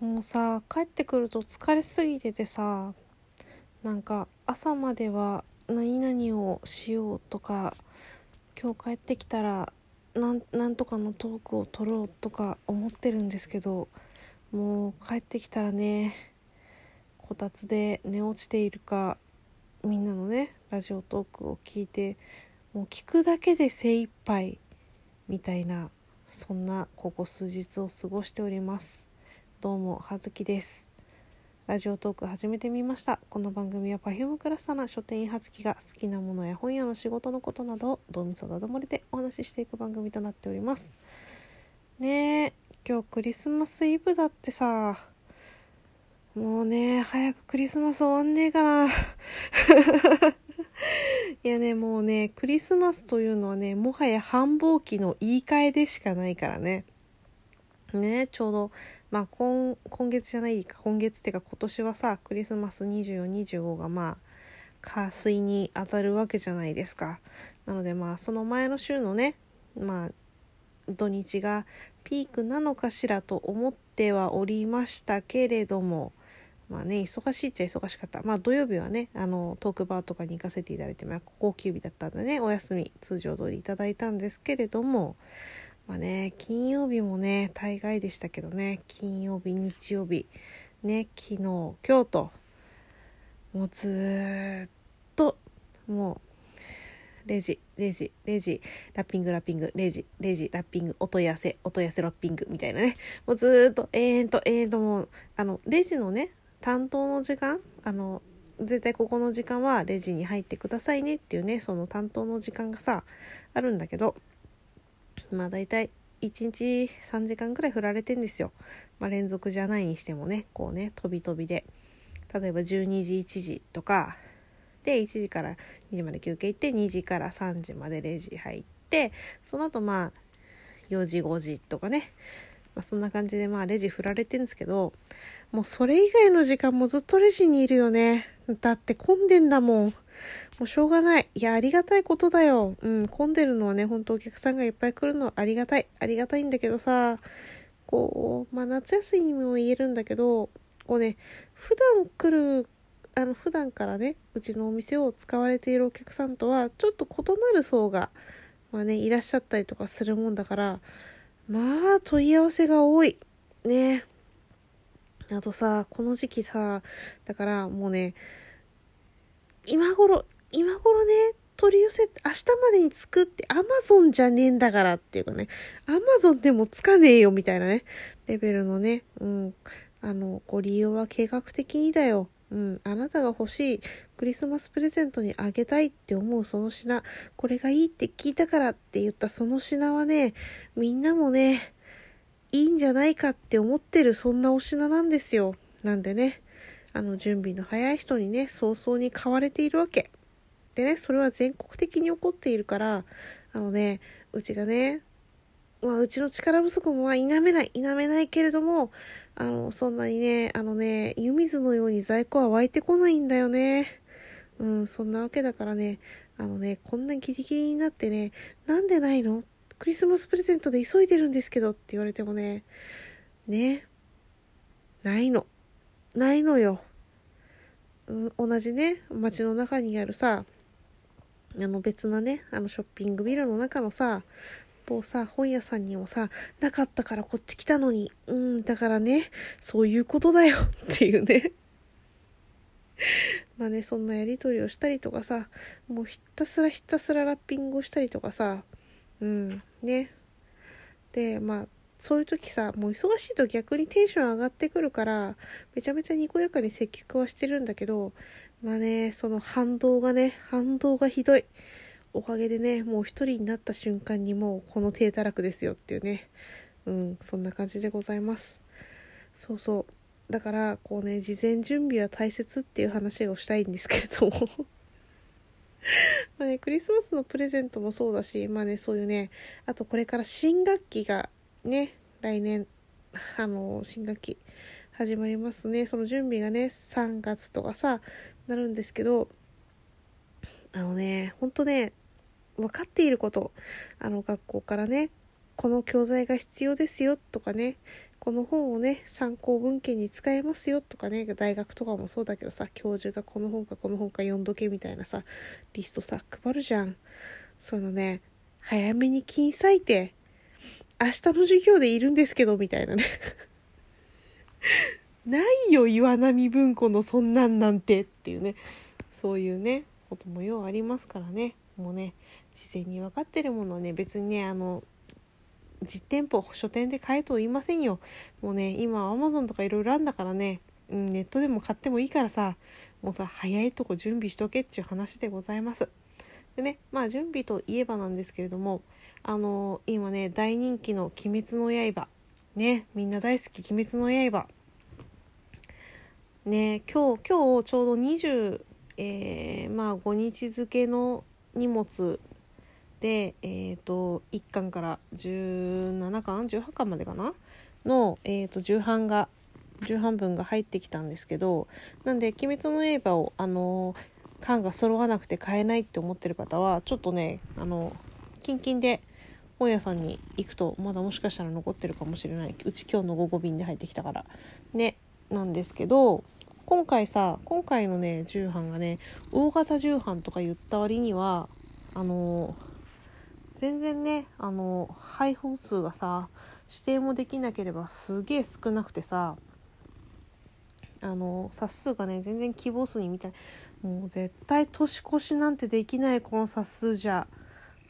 もうさ帰ってくると疲れすぎててさなんか朝までは何々をしようとか今日帰ってきたらなんとかのトークを取ろうとか思ってるんですけどもう帰ってきたらねこたつで寝落ちているかみんなのねラジオトークを聞いてもう聞くだけで精一杯みたいなそんなここ数日を過ごしております。どうもはずきです。ラジオトーク始めてみました。この番組は Perfume クラスターな書店員はつきが好きなものや本屋の仕事のことなどをどうみそだどもりでお話ししていく番組となっております。ねえ今日クリスマスイブだってさ。もうね早くクリスマス終わんねえかな。いやね、もうね、クリスマスというのはね、もはや繁忙期の言い換えでしかないからね。ね、ちょうど、まあ今、今月じゃないか、今月っていうか今年はさ、クリスマス24、25がまあ、火水に当たるわけじゃないですか。なのでまあ、その前の週のね、まあ、土日がピークなのかしらと思ってはおりましたけれども、まあね、忙しいっちゃ忙しかった。まあ土曜日はね、あの、トークバーとかに行かせていただいて、まあ、高級日だったんでね、お休み、通常通りいただいたんですけれども、まあね、金曜日もね、大概でしたけどね、金曜日、日曜日、ね、昨日、今日と、もうずっと、もう、レジ、レジ、レジ、ラッピング、ラッピング、レジ、レジ、ラッピング、お問い合わせ、お問い合わせラッピングみたいなね。もうずっと、永遠と、永遠ともう、あの、レジのね、担当の時間あの絶対ここの時間はレジに入ってくださいねっていうねその担当の時間がさあるんだけどまあ大体1日3時間くらい振られてんですよ、まあ、連続じゃないにしてもねこうね飛び飛びで。例えば12時1時とか。で1時から2時まで休憩行って2時から3時までレジ入ってその後まあ4時5時とかね、まあ、そんな感じでまあレジ振られてるんですけどもうそれ以外の時間もずっとレジにいるよね。だって混んでんだもん。もうしょうがない。いや、ありがたいことだよ。うん、混んでるのはね、ほんとお客さんがいっぱい来るのはありがたい。ありがたいんだけどさ、こう、まあ夏休みも言えるんだけど、こうね、普段来る、あの、普段からね、うちのお店を使われているお客さんとは、ちょっと異なる層が、まあね、いらっしゃったりとかするもんだから、まあ、問い合わせが多い。ね。あとさ、この時期さ、だからもうね、今頃、今頃ね、取り寄せ、明日までに作って、アマゾンじゃねえんだからっていうかね、アマゾンでもつかねえよみたいなね、レベルのね、うん、あの、ご利用は計画的にだよ。うん、あなたが欲しいクリスマスプレゼントにあげたいって思うその品、これがいいって聞いたからって言ったその品はね、みんなもね、いいんじゃないかって思ってるそんなお品なんですよ。なんでね、あの準備の早い人にね、早々に買われているわけ。でね、それは全国的に起こっているから、あのね、うちがね、まあ、うちの力不足もまあ否めない、否めないけれども、あの、そんなにね、あのね、湯水のように在庫は湧いてこないんだよね。うん、そんなわけだからね、あのね、こんなギリギリになってね、なんでないの？クリスマスプレゼントで急いでるんですけどって言われてもね、ね、ないの。ないのよ。同じね、街の中にあるさ、あの別なね、あのショッピングビルの中のさ、某さ、本屋さんにもさ、なかったからこっち来たのに、うん、だからね、そういうことだよっていうね。まあね、そんなやりとりをしたりとかさ、もうひたすらひたすらラッピングをしたりとかさ、うん、ね。で、まあ、そういう時さ、もう忙しいと逆にテンション上がってくるから、めちゃめちゃにこやかに接客はしてるんだけど、まあね、その反動がね、反動がひどい。おかげでね、もう一人になった瞬間にもうこの低たらくですよっていうね。うん、そんな感じでございます。そうそう。だから、こうね、事前準備は大切っていう話をしたいんですけれどもまあね、クリスマスのプレゼントもそうだし、まあね、そういうね、あとこれから新学期がね、来年、あの、新学期始まりますね。その準備がね、3月とかさ、なるんですけど、あのね、ほんとね、分かっていること、あの学校からね、この教材が必要ですよとかねこの本をね参考文献に使えますよとかね大学とかもそうだけどさ教授がこの本かこの本か読んどけみたいなさリストさ配るじゃん。そのね早めに金割いて明日の授業でいるんですけどみたいなね。ないよ岩波文庫のそんなんなんてっていうね。そういうねこともようありますからね。もうね事前に分かってるものはね別にねあの実店舗書店で買えと言いませんよ。もうね今アマゾンとかいろいろあんだからね、うん、ネットでも買ってもいいからさ。もうさ早いとこ準備しとけっていう話でございます。でねまあ準備といえばなんですけれどもあのー、今ね大人気の「鬼滅の刃」ねみんな大好き「鬼滅の刃」ね今日今日ちょうど20えー、まあ5日付の荷物で、えーと、1巻から17巻18巻までかな？の、えーと、重版が重版分が入ってきたんですけどなんで「鬼滅の刃を」あの缶が揃わなくて買えないって思ってる方はちょっとねあのキンキンで本屋さんに行くとまだもしかしたら残ってるかもしれない。うち今日の午後便で入ってきたから。ねなんですけど今回さ今回のね重版がね大型重版とか言った割にはあの全然ねあの配本数がさ指定もできなければすげえ少なくてさあの冊数がね全然希望数にみたい。もう絶対年越しなんてできないこの冊数じゃ。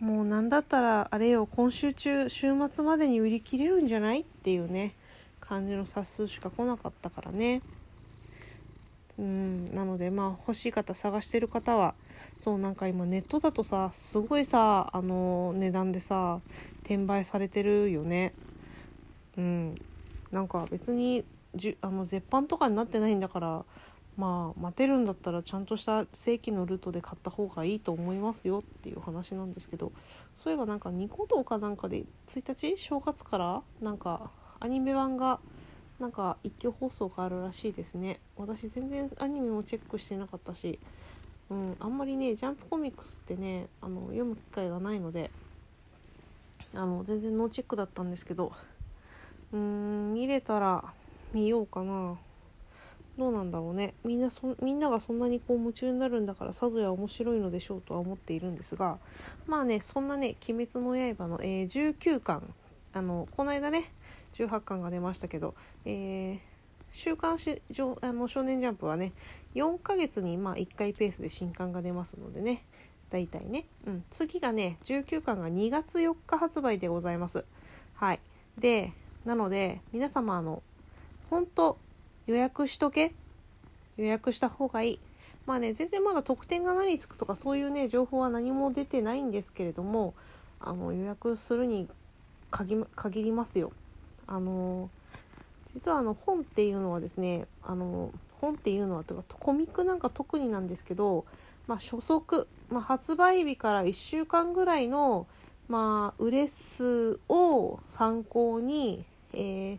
もう何だったらあれよ今週中週末までに売り切れるんじゃない？っていうね感じの冊数しか来なかったからね。うんなのでまあ欲しい方探してる方はそうなんか今ネットだとさすごいさあの値段でさ転売されてるよね。うん。なんか別にじゅあの絶版とかになってないんだからまあ待てるんだったらちゃんとした正規のルートで買った方がいいと思いますよっていう話なんですけどそういえばなんかニコ動かなんかで1日正月からなんかアニメ版がなんか一挙放送があるらしいですね。私全然アニメもチェックしてなかったしうん、あんまりねジャンプコミックスってねあの読む機会がないのであの全然ノーチェックだったんですけどうん見れたら見ようかな。どうなんだろうね。みんなそみんながそんなにこう夢中になるんだからさぞや面白いのでしょうとは思っているんですがまあねそんなね「鬼滅の刃の」えー、19巻あのこの間ね18巻が出ましたけど、えー、週刊誌あの少年ジャンプはね4ヶ月にまあ1回ペースで新刊が出ますのでね。大体ね、うん、次がね19巻が2月4日発売でございます。はい。でなので皆様あの本当予約しとけ。予約した方がいい。まあね全然まだ特典が何つくとかそういうね情報は何も出てないんですけれどもあの予約するに限りますよ。あの実はあの本っていうのはですねあの本っていうのはとかコミックなんか特になんですけど、まあ、初速、まあ、発売日から1週間ぐらいの、まあ、売れ数を参考に、えー、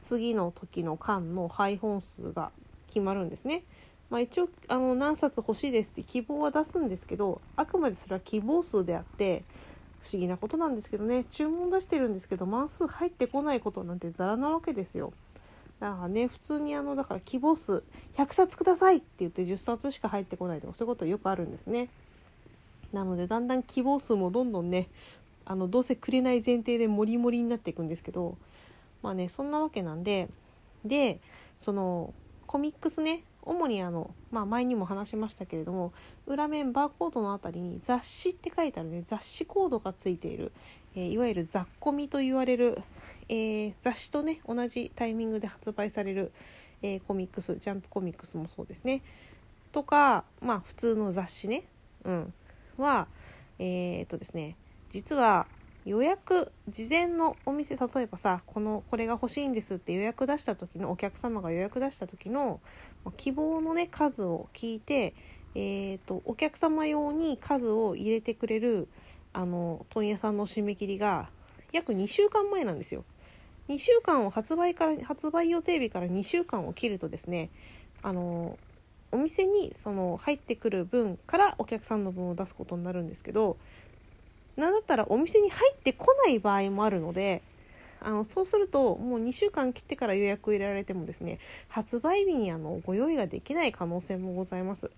次の時の巻の配本数が決まるんですね。まあ、一応あの何冊欲しいですって希望は出すんですけどあくまでそれは希望数であって不思議なことなんですけどね注文出してるんですけど万数入ってこないことなんてザラなわけですよ。だからね普通にあのだから希望数100冊くださいって言って10冊しか入ってこないとかそういうことよくあるんですね。なのでだんだん希望数もどんどんねあのどうせくれない前提でモリモリになっていくんですけどまあねそんなわけなんででそのコミックスね主にあの、まあ、前にも話しましたけれども裏面バーコードの辺りに雑誌って書いてあるね雑誌コードがついている、えー、いわゆる雑コミと言われる、えー、雑誌とね同じタイミングで発売される、えー、コミックスジャンプコミックスもそうですね。とかまあ普通の雑誌ね、うん、はえっとですね実は予約事前のお店例えばさこのこれが欲しいんですって予約出した時のお客様が予約出した時の希望のね数を聞いて、えーと、お客様用に数を入れてくれるあの問屋さんの締め切りが約2週間前なんですよ。2週間を発売から発売予定日から2週間を切るとですねあのお店にその入ってくる分からお客さんの分を出すことになるんですけどなんだったらお店に入ってこない場合もあるのであのそうするともう2週間切ってから予約を入れられてもですね発売日にあのご用意ができない可能性もございます。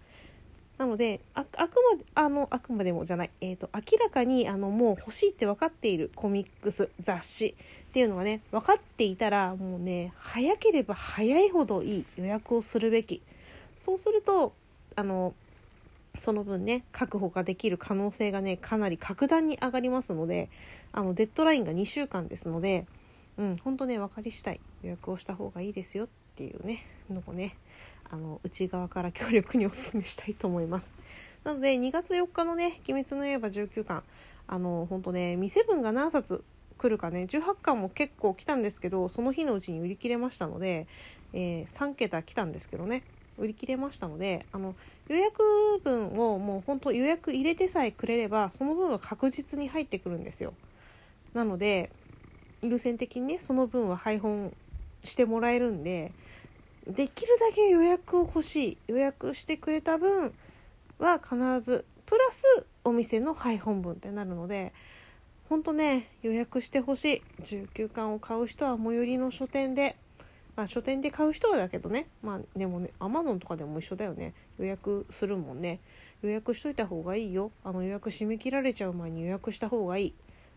なのでああくまであのあくまでもじゃない、えーと、明らかにあのもう欲しいって分かっているコミックス雑誌っていうのがね分かっていたらもうね早ければ早いほどいい予約をするべきそうするとあのその分ね確保ができる可能性がねかなり格段に上がりますのであのデッドラインが2週間ですので、うん、本当ね分かりしたい予約をした方がいいですよっていうねのをねあの内側から強力にお勧めしたいと思います。なので2月4日のね「鬼滅の刃」19巻あの本当ね店分が何冊来るかね18巻も結構来たんですけどその日のうちに売り切れましたので、えー、3桁来たんですけどね売り切れましたのであの予約分をもう本当予約入れてさえくれればその分は確実に入ってくるんですよ。なので優先的にねその分は配本してもらえるんでできるだけ予約を欲しい予約してくれた分は必ずプラスお店の配本分ってなるのでほんとね予約してほしい19巻を買う人は最寄りの書店でまあ書店で買う人はだけどね。まあでもねアマゾンとかでも一緒だよね。予約するもんね。予約しといた方がいいよ。あの予約締め切られちゃう前に予約した方がいい。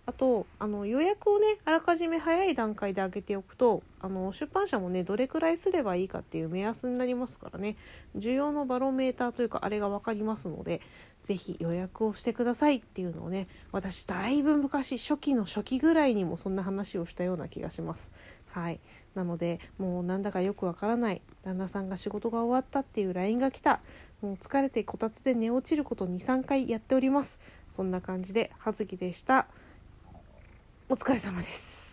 あとあの予約をねあらかじめ早い段階で開けておくとあの出版社もねどれくらいすればいいかっていう目安になりますからね。需要のバロメーターというかあれが分かりますので是非予約をしてくださいっていうのをね私だいぶ昔初期の初期ぐらいにもそんな話をしたような気がします。はい、なのでもうなんだかよくわからない旦那さんが仕事が終わったっていう LINE が来たもう疲れてこたつで寝落ちること23回やっておりますそんな感じで葉月でした。お疲れ様です。